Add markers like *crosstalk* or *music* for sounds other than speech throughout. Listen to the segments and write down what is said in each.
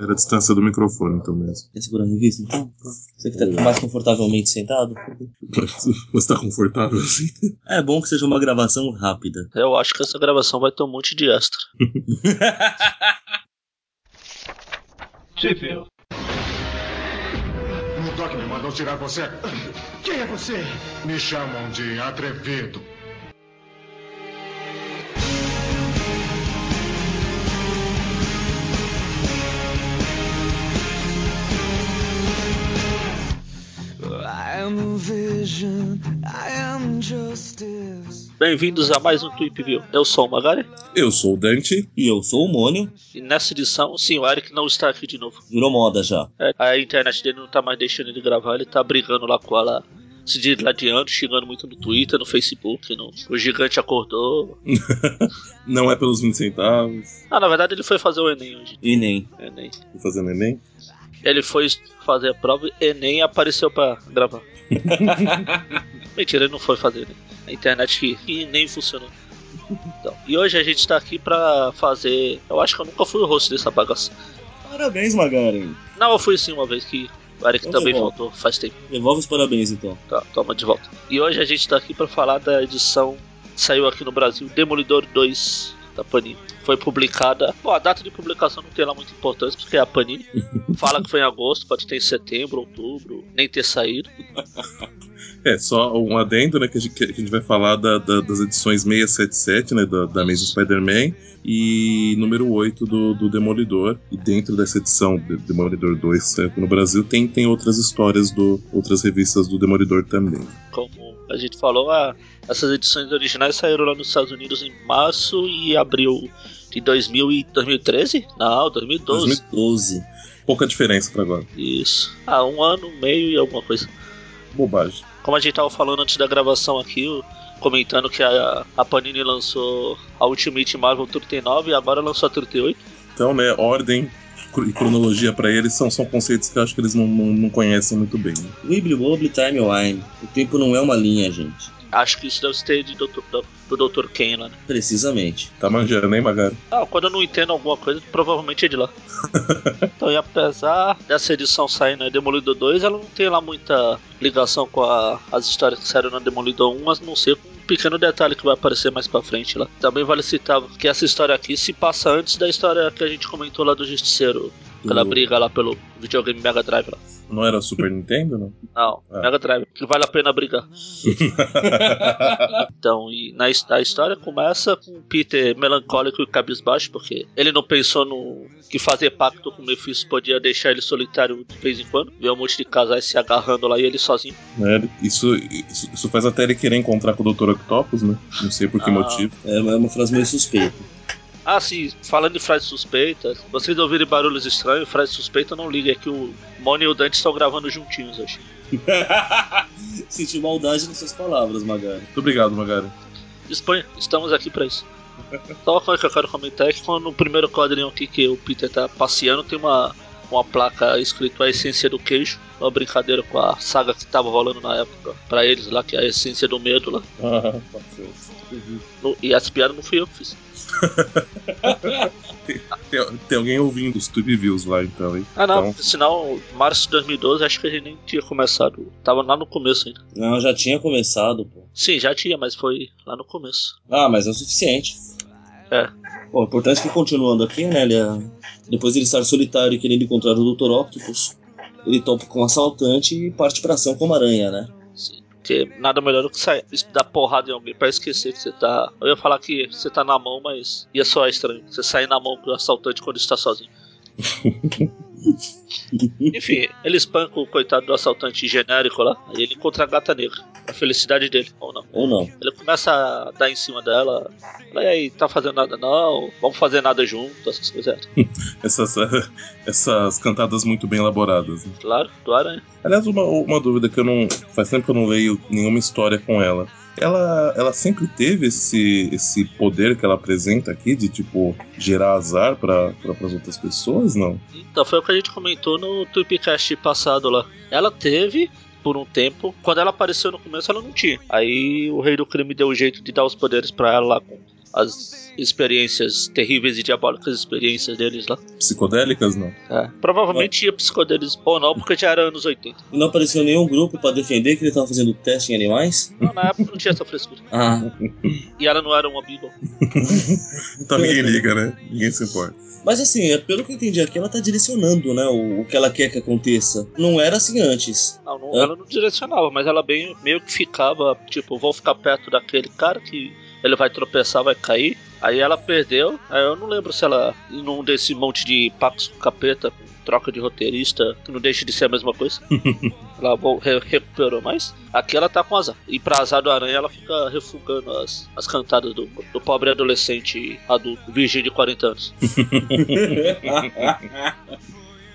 Era a distância do microfone, então mesmo. Quer segurar a revista, então? Você que tá mais confortavelmente sentado? Você tá confortável assim? É bom que seja uma gravação rápida. Eu acho que essa gravação vai ter um monte de extra. Sheffield. O Doc me mandou tirar você. Quem é você? Me chamam de atrevido. Bem-vindos a mais um Tweep View. Eu sou o Magari. Eu sou o Dante. E eu sou o Mônio. E nessa edição, sim, o Eric não está aqui de novo. Virou moda já. É, a internet dele não tá mais deixando ele gravar, ele tá brigando lá com ela se digladiando, xingando muito no Twitter, no Facebook. No... O gigante acordou. *laughs* Não é pelos 20 centavos. Ah, na verdade ele foi fazer o Enem hoje. Enem. Enem. Foi fazendo Enem? Ele foi fazer a prova e Enem apareceu pra gravar. *laughs* Mentira, ele não foi fazer Enem. A internet que, que nem funcionou. Então, e hoje a gente tá aqui pra fazer. Eu acho que eu nunca fui o host dessa bagaça. Parabéns, Magaren. Não, eu fui sim uma vez que o Eric Então também devolve. faltou faz tempo. Devolve os parabéns, então. Tá, toma de volta. E hoje a gente tá aqui pra falar da edição que saiu aqui no Brasil, Demolidor 2 da Panini. Foi publicada. Bom, a data de publicação não tem lá muita importância, porque é a Panini. *laughs* Fala que foi em agosto, pode ter em setembro, outubro, nem ter saído. *laughs* É, só um adendo, né, que a gente, que a gente vai falar da- da- das edições 677, né, da, da Amazing Spider-Man e número 8 do, do Demolidor. E dentro dessa edição, de- Demolidor 2, que saiu aqui no Brasil, tem, tem outras histórias, do outras revistas do Demolidor também. Como a gente falou, a- essas edições originais saíram lá nos Estados Unidos em março e abril de 2000 e 2013? Não, 2012. 2012. Pouca diferença pra agora. Isso. Ah, um ano, meio e alguma coisa. Bobagem. Como a gente tava falando antes da gravação aqui, comentando que a, a Panini lançou a Ultimate Marvel 39 e agora lançou a 38. Então, né, ordem e cronologia pra eles são, são conceitos que eu acho que eles não, não, não conhecem muito bem. né? Wibbly Wobbly Timeline. O tempo não é uma linha, gente. Acho que isso deve ser de Dr. do, do Dr. Ken lá, né? Precisamente. Tá manjando, hein, Magari? Ah, quando eu não entendo alguma coisa, provavelmente é de lá. *laughs* então, e apesar dessa edição sair na Demolidor 2, ela não tem lá muita ligação com a- as histórias que saíram na Demolidor 1, mas não sei com um pequeno detalhe que vai aparecer mais pra frente lá. Também vale citar que essa história aqui se passa antes da história que a gente comentou lá do Justiceiro. Aquela Do- briga lá pelo videogame Mega Drive lá. Não era Super Nintendo, não? Não, Ah. Mega Drive, que vale a pena brigar. *laughs* Então, e na a história começa com o Peter melancólico e cabisbaixo, porque ele não pensou no que fazer pacto com o Mephisto podia deixar ele solitário de vez em quando. Ver um monte de casais se agarrando lá e ele sozinho. Né? Isso, isso, isso faz até ele querer encontrar com o Dr. Octopus, né? Não sei por que Ah. motivo. É é uma frase meio suspeita. Ah, sim, falando de frases suspeitas, vocês ouvirem barulhos estranhos, frase suspeita, não liga, é que o Moni e o Dante estão gravando juntinhos hoje. *laughs* Senti maldade nas suas palavras, Magari. Muito obrigado, Magari. Disponha, estamos aqui pra isso. Só uma coisa que eu quero comentar é que quando no primeiro quadrinho aqui que o Peter tá passeando, tem uma, uma placa escrito a essência do queijo. Uma brincadeira com a saga que tava rolando na época pra eles lá, que é a essência do medo lá. Ah. No- e essa piada não fui eu que fiz. *laughs* tem, tem alguém ouvindo os Tube Views lá, então, hein? Ah não, Então, sinal, março de 2012, acho que a gente nem tinha começado. Tava lá no começo ainda. Não, já tinha começado, pô. Sim, já tinha, mas foi lá no começo. Ah, mas é o suficiente. É. Bom, o importante é que continuando aqui, né, ele é- depois de ele estar solitário e querendo encontrar o Dr. Octopus, ele topa com um assaltante e parte pra ação como aranha, né? Sim. Porque nada melhor do que sair, dar porrada em alguém pra esquecer que você tá. Eu ia falar que você tá na mão, mas ia soar estranho. Você sair na mão com o assaltante quando está sozinho. *laughs* Enfim, ele espanca o coitado do assaltante genérico lá. Aí ele encontra a gata negra. A felicidade dele, ou não. Ou não. Ele começa a dar em cima dela. Fala, e aí, tá fazendo nada não? Vamos fazer nada junto, essas coisas. *laughs* essas, essas cantadas muito bem elaboradas. né? Claro, do aranha. Aliás, uma, uma dúvida que eu não. Faz tempo que eu não leio nenhuma história com ela. Ela, ela sempre teve esse, esse poder que ela apresenta aqui de, tipo, gerar azar para as outras pessoas, não? Então, foi o que a gente comentou no Tweepcast passado lá. Ela teve, por um tempo, quando ela apareceu no começo, ela não tinha. Aí o Rei do Crime deu um jeito de dar os poderes pra ela lá com as experiências terríveis e diabólicas experiências deles lá. Psicodélicas, não? É. Provavelmente ia psicodelismo ou não, porque já era anos 80. E não apareceu nenhum grupo pra defender que ele tava fazendo teste em animais? Não, na época não tinha essa frescura. Ah. E ela não era uma Beagle. *laughs* Então ninguém liga, né? Ninguém se importa. Mas assim, é, pelo que eu entendi aqui, ela tá direcionando, né, o, o que ela quer que aconteça. Não era assim antes. Não, não- É. ela não direcionava, mas ela bem, meio que ficava, tipo, vou ficar perto daquele cara que ele vai tropeçar, vai cair. Aí ela perdeu. Aí eu não lembro se ela, num desse monte de pactos com capeta, troca de roteirista, que não deixa de ser a mesma coisa. *laughs* ela re- recuperou, mas aqui ela tá com azar. E pra azar do aranha, ela fica refugando as, as cantadas do, do pobre adolescente adulto, virgem de 40 anos. *laughs*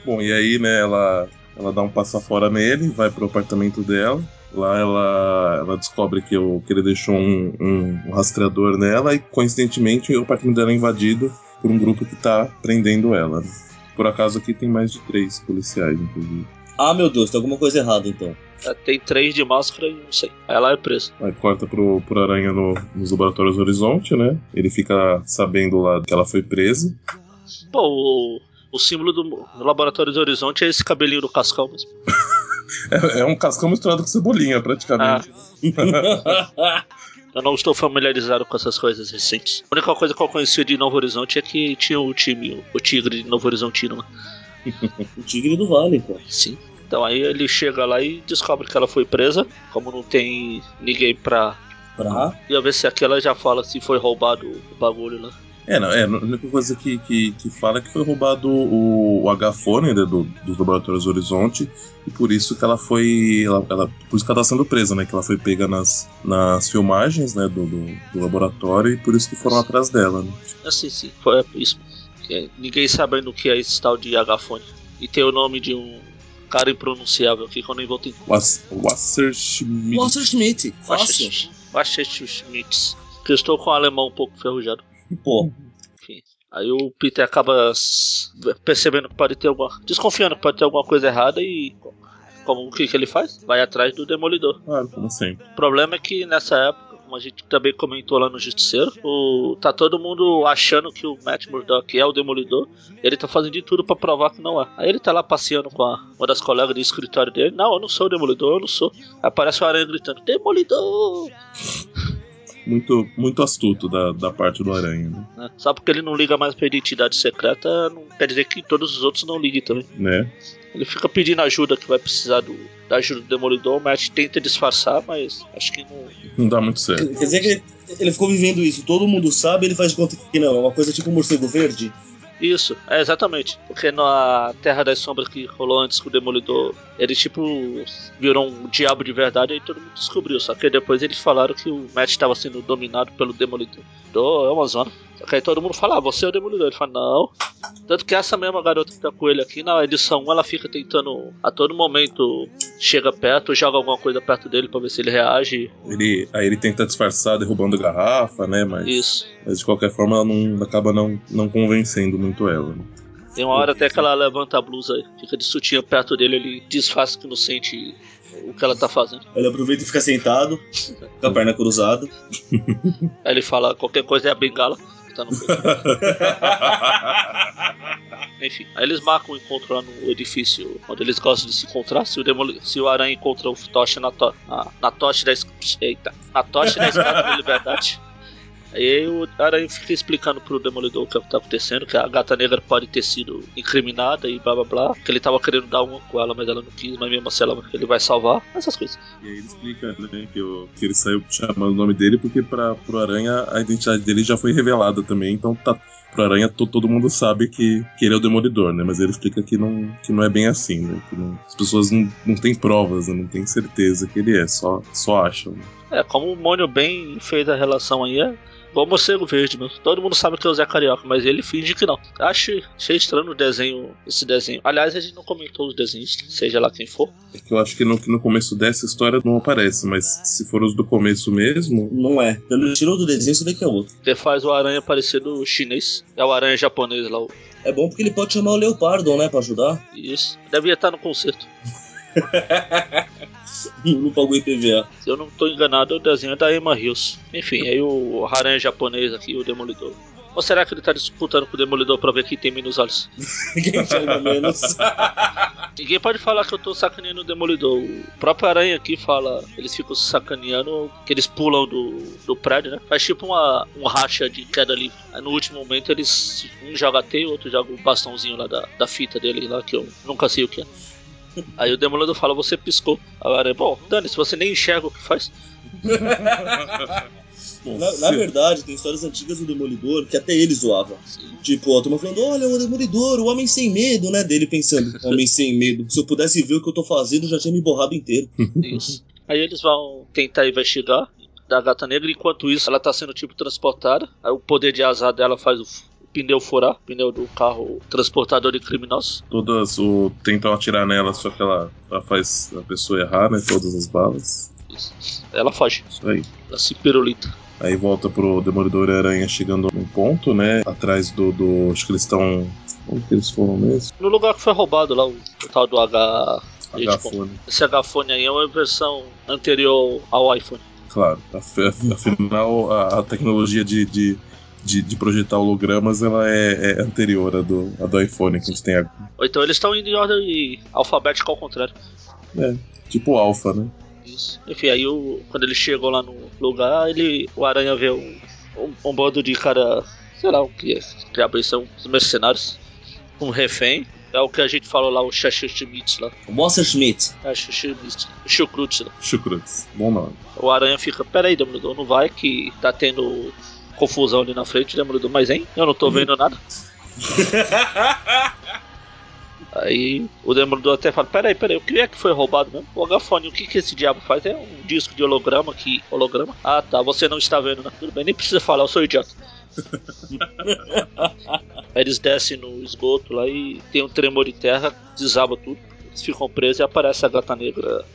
Bom, e aí, né, ela, ela dá um passo fora nele, vai pro apartamento dela. Lá ela, ela descobre que, o, que ele deixou um, um- um rastreador nela e, coincidentemente, o apartamento dela é invadido por um grupo que tá prendendo ela. né? Por acaso aqui tem mais de três policiais, inclusive. ah, meu Deus, tem alguma coisa errada então. É, Tem três de máscara e não sei. Aí ela é presa. Aí corta pro, pro Aranha no- nos laboratórios Horizonte, né? Ele fica sabendo lá que ela foi presa. Pô, o, o símbolo do Laboratório do Horizonte é esse cabelinho do Cascal mesmo. *laughs* É, é um cascão misturado com cebolinha, praticamente. *laughs* Eu não estou familiarizado com essas coisas recentes. A única coisa que eu conhecia de Novo Horizonte é que tinha o time, o, Tigre de Novo Horizontino lá. *laughs* o tigre do vale, pô. Sim. Então aí ele chega lá e descobre que ela foi presa. Como não tem ninguém pra. Pra. Ia ver se aquela já fala se foi roubado o bagulho lá. É, não, é, a única coisa que, que, que fala é que foi roubado o, o H-Fone né, do, dos laboratórios Horizonte, e por isso que ela foi. Ela, ela- por isso que ela tá sendo presa, né? Que ela foi pega nas, nas filmagens né, do, do, do laboratório e por isso que foram atrás dela. Né? Assim, sim, foi isso. É, ninguém sabendo o que é esse tal de H-Fone. E tem o nome de um cara impronunciável aqui que eu nem vou. Was- Wasserschmidt. Walter Schmidt, fácil. Schmitz. Que eu estou com o alemão um pouco ferrujado. Pô, Enfim. Aí o Peter acaba percebendo que pode ter alguma. desconfiando que pode ter alguma coisa errada e. Como o que, que ele faz? Vai atrás do Demolidor. Claro, como sempre. O problema é que nessa época, como a gente também comentou lá no Justiceiro, o... tá todo mundo achando que o Matt Murdock é o Demolidor. Ele tá fazendo de tudo pra provar que não é. Aí ele tá lá passeando com a... uma das colegas do escritório dele. Não, eu não sou o Demolidor, eu não sou. Aí aparece o Aranha gritando: Demolidor! Muito, muito astuto da, da parte do Aranha, né? né? Só porque ele não liga mais pra identidade secreta, não quer dizer que todos os outros não liguem também. né? Ele fica pedindo ajuda que vai precisar do, da ajuda do Demolidor. O Matt tenta disfarçar, mas acho que não. Não dá muito certo. quer dizer que ele, ele ficou vivendo isso, todo mundo sabe, ele faz de conta que não, é uma coisa tipo um morcego verde. Isso, é exatamente. Porque na Terra das Sombras que rolou antes com o Demolidor, ele tipo virou um diabo de verdade e todo mundo descobriu. Só que depois eles falaram que o Matt estava sendo dominado pelo Demolidor. Então, é uma zona. Só que aí todo mundo fala, ah, você é o Demolidor. Ele fala, não. Tanto que essa mesma garota que tá com ele aqui, na edição 1, ela fica tentando a todo momento chega perto, joga alguma coisa perto dele pra ver se ele reage. Ele, aí ele tenta disfarçar derrubando garrafa, né? Mas, Isso. mas de qualquer forma ela não, acaba não, não convencendo muito ela. né? Tem uma hora até que ela levanta a blusa fica de sutiã perto dele, ele disfarça que não sente o que ela tá fazendo. Ele aproveita e fica sentado, com a perna cruzada. Aí ele fala qualquer coisa é a bengala tá no. *laughs* Enfim, aí eles marcam um encontro lá no edifício onde eles gostam de se encontrar. Se o, Demoli se o Aranha encontra o Tocha na, to na, na tocha da Eita, na tocha da escada da liberdade. Aí o Aranha fica explicando pro Demolidor o que tá acontecendo, que a gata negra pode ter sido incriminada e blá blá blá. Que ele tava querendo dar uma com ela, mas ela não quis, mas mesmo assim ela, ele vai salvar. Essas coisas. E aí ele explica né, que, o- que ele saiu chamando o nome dele porque pra, pro Aranha a identidade dele já foi revelada também, então tá. Pro Aranha to- todo mundo sabe que, que ele é o Demolidor, né? Mas ele explica que não, que não é bem assim, né? Que não- as pessoas não, não têm provas, né, não têm certeza que ele é, só, só acham. né? É, como o Mônio bem fez a relação aí, é igual morcego verde mesmo. Todo mundo sabe que é o Zé Carioca, mas ele finge que não. Acho, achei estranho o desenho, esse desenho. Aliás, a gente não comentou os desenhos, seja lá quem for. É que eu acho que no, que no começo dessa história não aparece, mas se for os do começo mesmo, Não é. Pelo estilo do desenho, você vê que é outro. Que faz o aranha parecer do chinês. É o aranha japonês lá. o- É bom porque ele pode chamar o Leopardo, né, pra ajudar. Isso. Devia estar no concerto. *laughs* *laughs* Se eu não tô enganado, o desenho é da Emma Hills. Enfim, aí o Haran japonês aqui, o Demolidor. Ou será que ele tá disputando com o Demolidor pra ver quem tem menos olhos? *laughs* Quem enxerga menos. *laughs* Ninguém pode falar que eu tô sacaneando o Demolidor. O próprio Aranha aqui fala, eles ficam sacaneando, que eles pulam do, do prédio, né? Faz tipo uma, um racha de queda livre. Aí no último momento eles, um joga o outro joga o bastãozinho lá da, da fita dele lá, que eu nunca sei o que é. Aí o Demolidor fala, você piscou. Agora, bom, Dani, se você nem enxerga o que faz. *laughs* Na, na verdade, tem histórias antigas do Demolidor que até ele zoava. Tipo, a turma falando, olha, o Demolidor, o homem sem medo, né? Dele pensando, *laughs* homem sem medo. Se eu pudesse ver o que eu tô fazendo, eu já tinha me borrado inteiro. Isso. Aí eles vão tentar investigar da gata negra, enquanto isso ela tá sendo tipo transportada. Aí o poder de azar dela faz o, o pneu furar, pneu do carro transportador de criminosos. Todas o. tentam atirar nela, só que ela, ela faz a pessoa errar, né? Todas as balas. Isso. Ela foge, Isso aí. ela se pirulita. Aí volta pro Demolidor e Aranha chegando num ponto, né? Atrás do. do acho que eles estão. Onde que eles foram mesmo? No lugar que foi roubado lá, o, o tal do H. H-fone. Esse H-Fone aí é uma versão anterior ao iPhone. Claro. Af- af- Afinal, a, a tecnologia de, de, de, de projetar hologramas ela é, é anterior à do, à do iPhone que a gente tem agora. Ou então eles estão indo em ordem alfabética ao contrário. Tipo Alpha, né? Isso. Enfim, aí o, quando ele chegou lá no lugar, ele, o Aranha vê um, um, um bando de cara. Sei lá o que é. Que diabo é são os mercenários. Um refém. É o que a gente falou lá, o Shashimitz lá. O Monster Schmidt. É, Shashimitz. O Chukrutz lá. Chucrutes. Bom nome. O Aranha fica, peraí, Demolidor, não vai que tá tendo confusão ali na frente, Demolidor, mas hein? Eu não tô vendo nada. *laughs* Aí o Demolidor até fala, peraí, peraí, o que é que foi roubado mesmo? O Agafone, o que que esse diabo faz? É um disco de holograma que. Holograma? Ah tá, você não está vendo, né? Tudo bem, nem precisa falar, eu sou idiota. Aí *laughs* eles descem no esgoto lá e tem um tremor de terra, desaba tudo. Eles ficam presos e aparece a gata negra.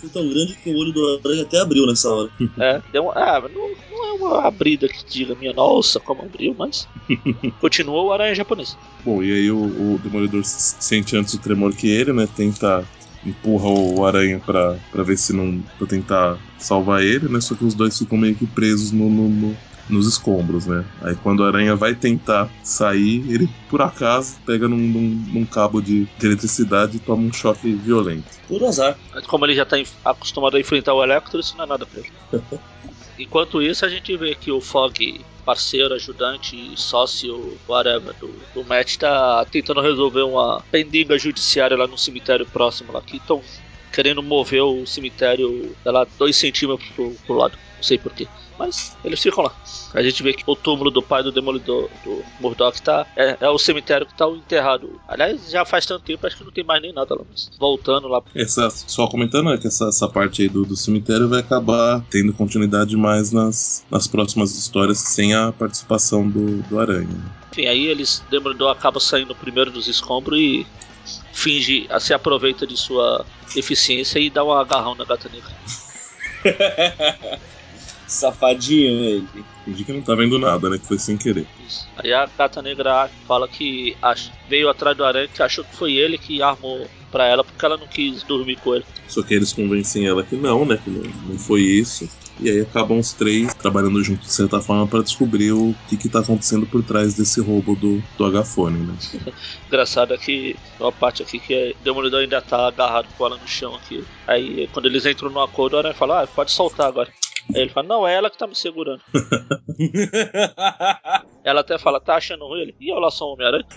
Foi tão grande que o olho do aranha até abriu nessa hora. É, deu uma, ah, não, uma abrida que diga minha nossa, como abriu, mas *laughs* continua o aranha japonês. Bom, e aí o, o Demolidor sente antes o tremor que ele, né? Tenta. Empurra o aranha pra, pra ver se não. pra tentar salvar ele, né? Só que os dois ficam meio que presos no, no- no- nos escombros, né? Aí quando a aranha vai tentar sair, ele por acaso pega num, num- num cabo de, de eletricidade e toma um choque violento. Por azar. Mas como ele já tá acostumado a enfrentar o Electro, isso não é nada pra ele. *laughs* Enquanto isso, a gente vê que o Fog, parceiro, ajudante, sócio, whatever, do, do Matt, tá tentando resolver uma pendiga judiciária lá no cemitério próximo lá, que estão querendo mover o cemitério, lá, dois centímetros pro, pro lado. Não sei porquê. Mas eles ficam lá. A gente vê que o túmulo do pai do Demolidor, do Murdoch, tá, é, é o cemitério que tá enterrado. Aliás, já faz tanto tempo, acho que não tem mais nem nada lá. Mas voltando lá Essa, só comentando é que essa, essa parte aí do, do cemitério vai acabar tendo continuidade mais nas, nas próximas histórias sem a participação do, do Aranha. né? Enfim, aí eles Demolidor acaba saindo primeiro dos escombros e finge, se aproveita de sua eficiência e dá um agarrão na gata negra. *laughs* Safadinho ele. Fingi que não tá vendo nada, né? Que foi sem querer. Isso. Aí a gata negra fala que veio atrás do aranha que achou que foi ele que armou pra ela porque ela não quis dormir com ele. Só que eles convencem ela que não, né? Que não, não foi isso. E aí acabam os três trabalhando juntos de certa forma para descobrir o que, que tá acontecendo por trás desse roubo do, do H-Fone, né? *laughs* Engraçado é que uma parte aqui que é, o Demolidor ainda tá agarrado com ela no chão aqui. Aí quando eles entram no acordo, o aranha fala, ah, pode soltar agora. Aí ele fala, não, é ela que tá me segurando. *laughs* Ela até fala, tá achando ruim ele? E eu lá sou Homem-Aranha? *laughs*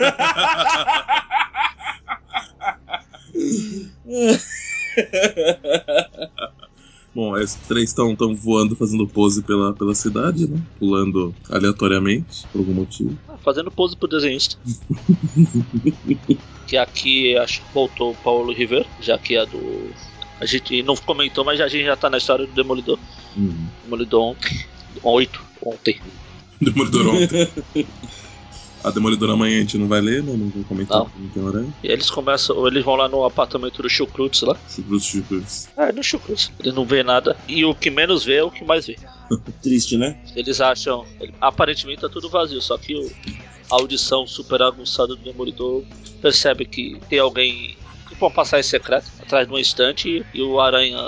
Bom, esses três estão tão voando, fazendo pose pela, pela cidade, né? Pulando aleatoriamente, por algum motivo. Ah, Fazendo pose pro desenhista. *laughs* que aqui acho que voltou o Paulo Rivera, já que é do. A gente não comentou, mas a gente já tá na história do Demolidor. Uhum. Demolidor ontem. Oito, ontem. Demolidor *laughs* ontem. A Demolidor amanhã a gente não vai ler, né? Não vai comentar, Não. não tem horário. E eles começam, ou eles vão lá no apartamento do Chucrutz lá. Chucruz, chucruz. É, no Chucrutz. Ele não vê nada. E o que menos vê é o que mais vê. *laughs* Triste, né? Eles acham. ele- aparentemente tá tudo vazio, só que o- a audição super aguçada do Demolidor percebe que tem alguém tipo uma passagem secreta atrás de uma estante e, e o Aranha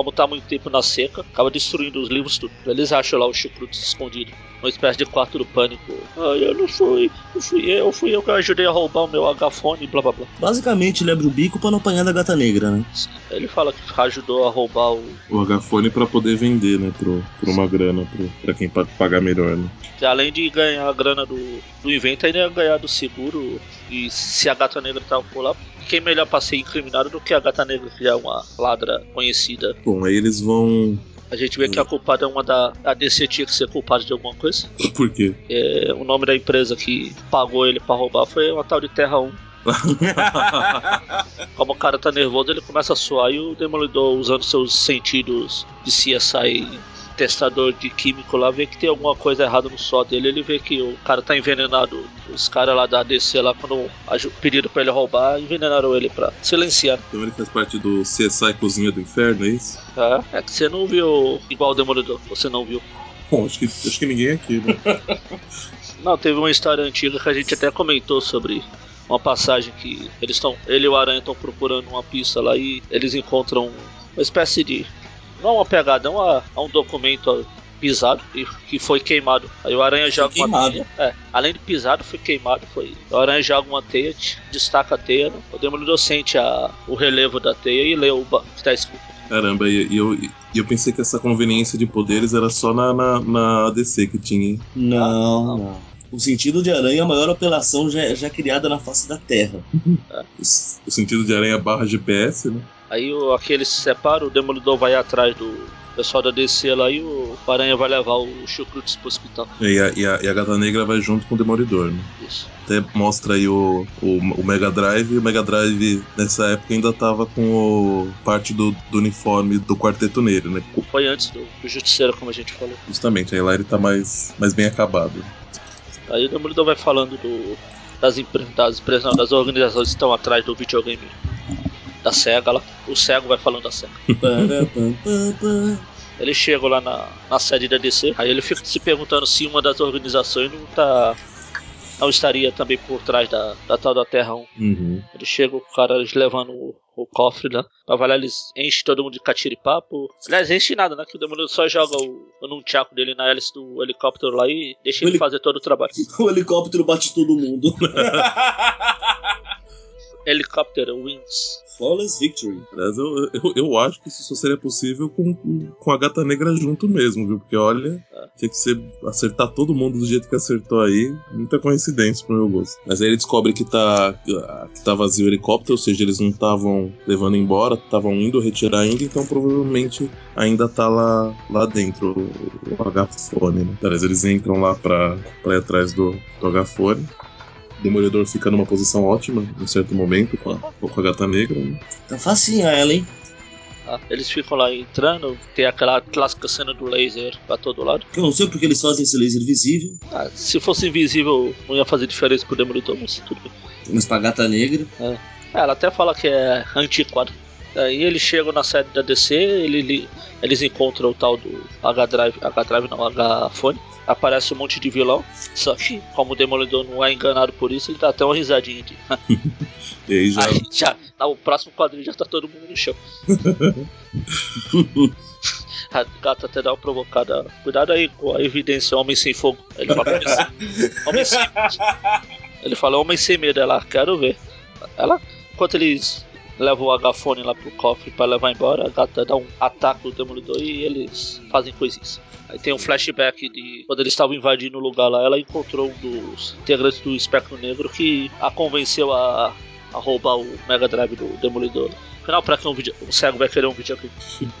como tá muito tempo na seca, acaba destruindo os livros tudo. Eles acham lá o Chucrute escondido. Uma espécie de quarto do pânico. Ah, eu não fui, não fui eu, fui eu que ajudei a roubar o meu agafone, blá blá blá. Basicamente, ele abre o bico pra não apanhar da gata negra, né? Ele fala que ajudou a roubar o. O agafone pra poder vender, né? Pro, por uma grana, pro, pra quem pode pagar melhor, né? Além de ganhar a grana do, do invento, ainda ia ganhar do seguro. E se a gata negra tava por lá, quem melhor pra ser incriminado do que a gata negra, que é uma ladra conhecida. Bom, aí eles vão. A gente vê que a culpada é uma da. A DC tinha que ser culpada de alguma coisa. *laughs* Por quê? É, o nome da empresa que pagou ele pra roubar foi uma tal de Terra 1. *laughs* Como o cara tá nervoso, ele começa a suar e o Demolidor, usando seus sentidos de CSI testador de químico lá, vê que tem alguma coisa errada no suor dele. Ele vê que o cara tá envenenado. Os caras lá da DC lá, quando pediram pra ele roubar, envenenaram ele pra silenciar. Então ele faz parte do CSI Cozinha do Inferno, é isso? Tá? É que você não viu igual o Demolidor, você não viu. Bom, acho que, acho que ninguém aqui, né? *laughs* Não, teve uma história antiga que a gente até comentou sobre uma passagem que eles estão, ele e o Aranha estão procurando uma pista lá e eles encontram uma espécie de não uma pegada, é uma, é um documento pisado e que foi queimado. Aí o Aranha joga uma queimado. teia. É, além de pisado, foi queimado. Foi. O Aranha joga uma teia, destaca a teia. Né? O Demolidor sente a, o relevo da teia e lê o que está escrito. Caramba, e, eu, eu pensei que essa conveniência de poderes era só na, na, na ADC que tinha, hein? Não, não. O sentido de aranha é a maior apelação já, já criada na face da Terra. *laughs* O, sentido de aranha barra GPS, né? Aí o, aqueles se separam, o Demolidor vai atrás do pessoal da DC lá e o Aranha vai levar o Chucrutes pro hospital. E a, e, a, e a Gata Negra vai junto com o Demolidor, né? Isso. Até mostra aí o, o, o Mega Drive, e o Mega Drive nessa época ainda tava com o, parte do, do uniforme do Quarteto Negro, né? Foi antes do, do Justiceiro, como a gente falou. Justamente, aí lá ele tá mais, mais bem acabado. Aí o Demolidor vai falando do, das, das empresas, não, das organizações que estão atrás do videogame da SEGA lá. O cego vai falando da SEGA. *laughs* Ele chega lá na, na sede da DC, aí ele fica se perguntando se uma das organizações não tá. Não estaria também por trás da, da tal da Terra 1. Uhum. Ele chega, o cara eles levando o, o cofre lá. Pra valer, eles enchem todo mundo de catiripapo. Aliás, enche nada, né? Que o demônio só joga o, o nunchaku dele na hélice do helicóptero lá e deixa ele Ele- fazer todo o trabalho. *laughs* O helicóptero bate todo mundo. *laughs* Helicóptero Wings. Flawless Victory. Aliás, eu, eu, eu acho que isso só seria possível com, com a Gata Negra junto mesmo, viu? Porque olha, tinha que ser acertar todo mundo do jeito que acertou aí. Muita coincidência pro meu gosto. Mas aí ele descobre que tá, que tá vazio o helicóptero, ou seja, eles não estavam levando embora, estavam indo retirar ainda, então provavelmente ainda tá lá, lá dentro o, o H-Fone, né? Aliás, eles entram lá pra, pra ir atrás do, do H-Fone. O Demolidor fica numa posição ótima, em certo momento, com a, com a Gata Negra. né? Tá facinha ela, hein? tá? Eles ficam lá entrando, tem aquela clássica cena do laser pra todo lado. Eu não sei porque eles fazem esse laser visível. Ah, se fosse invisível, não ia fazer diferença pro Demolidor, mas tudo bem. Mas pra gata negra. É, ela até fala que é antiquado. Aí eles chegam na sede da DC, ele- ele- eles encontram o tal do H-Drive, H-Drive não, H-Fone. Aparece um monte de vilão, só que como o Demolidor não é enganado por isso, ele dá até uma risadinha de. *laughs* E aí já. Aí já, no próximo quadrinho já tá todo mundo no chão. *laughs* A gata até dá uma provocada. Cuidado aí com a evidência, homem sem fogo. Ele fala, homem sem, *laughs* homem sem Ele fala, homem sem medo. Ela, quero ver. Ela, enquanto eles levam o H-Fone lá pro cofre pra levar embora, a gata dá um ataque no Demolidor e eles fazem coisinhas. Aí tem um flashback de quando eles estavam invadindo o lugar lá, ela encontrou um dos integrantes do Espectro Negro que a convenceu a, a roubar o Mega Drive do Demolidor. Afinal, pra que um, vídeo, um cego vai querer um videogame? *laughs*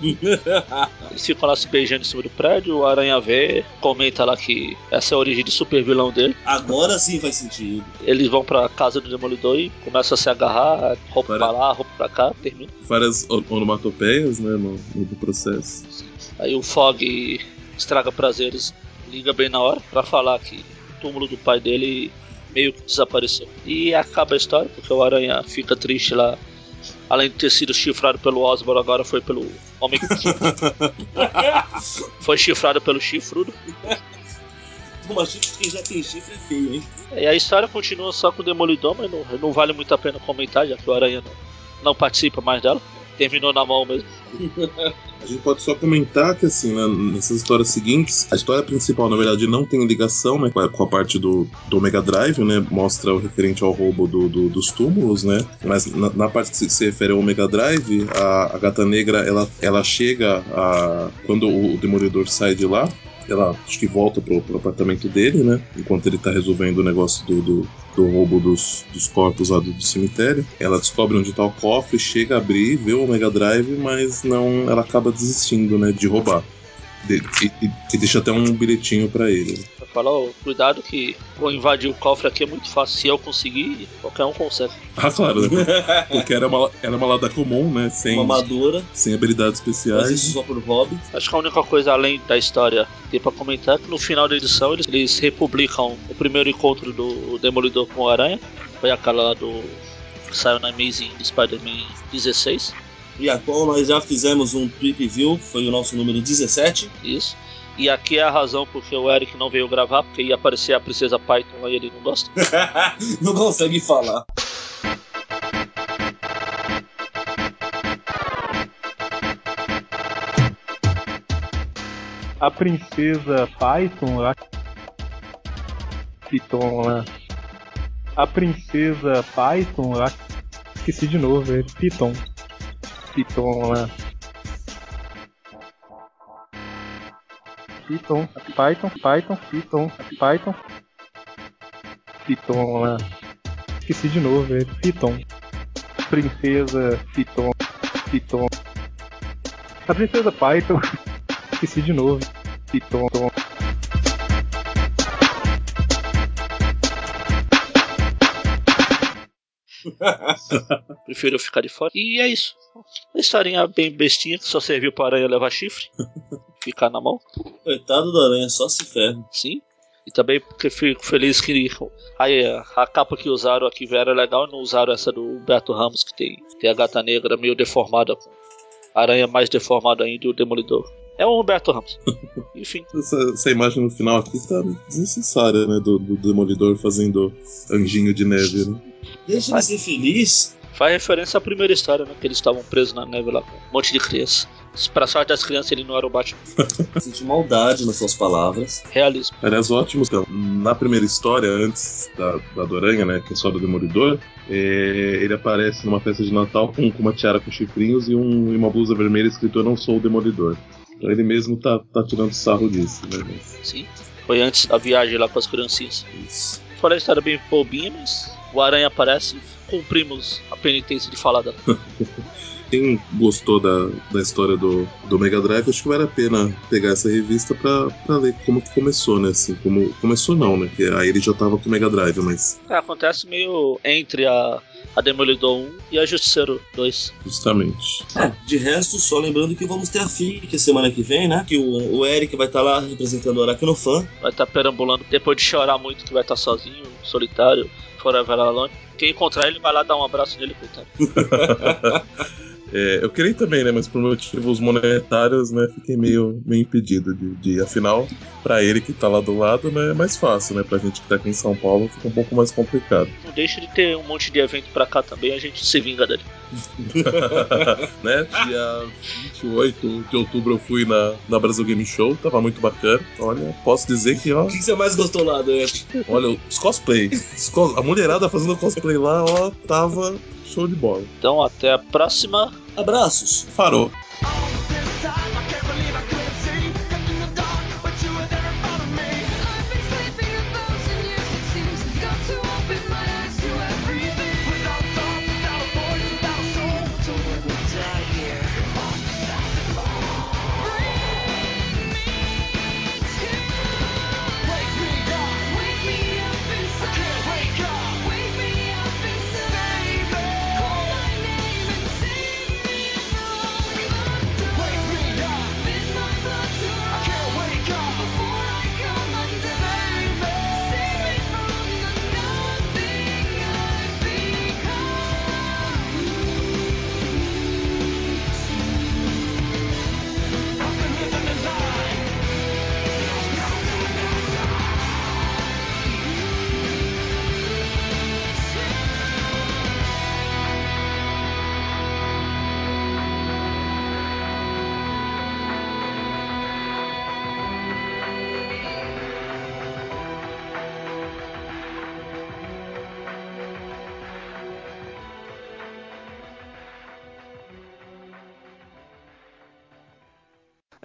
Eles ficam lá se beijando em cima do prédio, o Aranha vê, comenta lá que essa é a origem de super vilão dele. Agora sim faz sentido. Eles vão pra casa do Demolidor e começam a se agarrar, roupa Para- pra lá, roupa pra cá, termina. várias on- onomatopeias, né, no, no do processo. Aí o Fog estraga prazeres, liga bem na hora pra falar que o túmulo do pai dele meio que desapareceu. E acaba a história, porque o Aranha fica triste lá. Além de ter sido chifrado pelo Osborn, agora foi pelo Homem *laughs* Foi chifrado pelo chifrudo. Uma chifre que já tem chifre é feio, hein? E a história continua só com o Demolidor, mas não, não vale muito a pena comentar, já que o Aranha não, não participa mais dela. Terminou na mão mesmo. A gente pode só comentar que, assim, né, nessas histórias seguintes, a história principal, na verdade, não tem ligação né, com, a, parte do, do Omega Drive, né? Mostra o referente ao roubo do, do, dos túmulos, né? Mas na, na, parte que se, refere ao Omega Drive, a, a Gata Negra, ela, ela chega a... Quando o Demolidor sai de lá, ela acho que volta pro, pro apartamento dele, né? Enquanto ele tá resolvendo o negócio do, do, do roubo dos, dos corpos lá do, do, cemitério. Ela descobre onde tá o cofre, chega a abrir, vê o Mega Drive, mas não. Ela acaba desistindo, né? De roubar. De, e, e, deixa até um bilhetinho para ele fala, oh, cuidado que vou invadir o cofre aqui é muito fácil. Se eu conseguir, qualquer um consegue. Ah, claro, né? *laughs* Porque era uma, era uma lada comum, né? Sem, uma madura. Sem habilidades especiais. Mas isso só pro hobby. Acho que a única coisa além da história que tem pra comentar é que no final da edição eles, eles republicam o primeiro encontro do Demolidor com o Aranha. Foi aquela lá do. que saiu na Amazing Spider-Man 16. E a qual nós já fizemos um trip view, foi o nosso número 17. Isso. E aqui é a razão porque o Eric não veio gravar, porque ia aparecer a Princesa Python e ele não gosta. *laughs* não consegue falar. A Princesa Python, a Piton lá. A Princesa Python, a... esqueci de novo, é Piton. Piton lá. Python, Python, Python, Python, Python, Python lá. Esqueci de novo, é Python. Princesa Python, Python. A princesa Python. *laughs* Esqueci de novo. Python. *laughs* Prefiro ficar de fora. E é isso. Uma historinha bem bestinha que só serviu para aranha levar chifre. *laughs* ficar na mão. Coitado da aranha, só se ferra. Sim. E também porque fico feliz que aí, a capa que usaram aqui era legal e não usaram essa do Beto Ramos, que tem, tem a gata negra meio deformada, com a aranha mais deformada ainda e o demolidor. É o Roberto Ramos. *laughs* Enfim. Essa, essa, imagem no final aqui tá desnecessária, né? Do, do Demolidor fazendo anjinho de neve, né? Deixa ele ser feliz. Faz referência à primeira história, né? Que eles estavam presos na neve lá com um monte de crianças. Pra sorte das crianças, ele não era o Batman. *laughs* Senti maldade nas suas palavras. Realismo. Aliás, ótimo. Então, na primeira história, antes da, da Doranha, né? Que é só do Demolidor, é, ele aparece numa festa de Natal com, com uma tiara com chifrinhos e, um, e uma blusa vermelha escrito Eu não sou o Demolidor. Então ele mesmo tá, tá tirando sarro disso, né? Sim. Foi antes da viagem lá com as criancinhas. Isso. Fora a história bem bobinha, mas o Aranha aparece cumprimos a penitência de falar dela. *laughs* Quem gostou da, da história do, do Mega Drive, acho que vale a pena pegar essa revista pra, pra ler como que começou, né? Assim, como começou não, né? Porque aí ele já tava com o Mega Drive, mas. É, acontece meio entre a, a Demolidor 1 e a Justiceiro 2. Justamente. É, de resto, só lembrando que vamos ter a FIC semana que vem, né? Que o, o Eric vai estar tá lá representando o Aracnofan. Vai estar tá perambulando depois de chorar muito que vai estar tá sozinho, solitário, Forever Alone. Quem encontrar ele vai lá dar um abraço nele, coitado. *laughs* É, eu queria também, né? Mas por motivos monetários, né? Fiquei meio, meio impedido de, de ir. Afinal, pra ele que tá lá do lado, né? É mais fácil, né? Pra gente que tá aqui em São Paulo fica um pouco mais complicado. Não deixa de ter um monte de evento pra cá também, a gente se vinga dele. *laughs* né? Dia 28 de outubro eu fui na, na Brasil Game Show, tava muito bacana. Olha, posso dizer que, ó. O que você mais gostou lá, Dani? Olha, os cosplay. A mulherada fazendo cosplay lá, ó, tava show de bola. Então até a próxima. Abraços. Farou.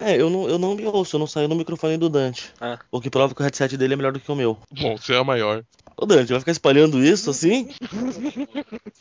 É, eu não, eu não me ouço, eu não saio no microfone do Dante. Ah. O que prova que o headset dele é melhor do que o meu. Bom, você é a maior. Ô Dante, vai ficar espalhando isso assim? *laughs*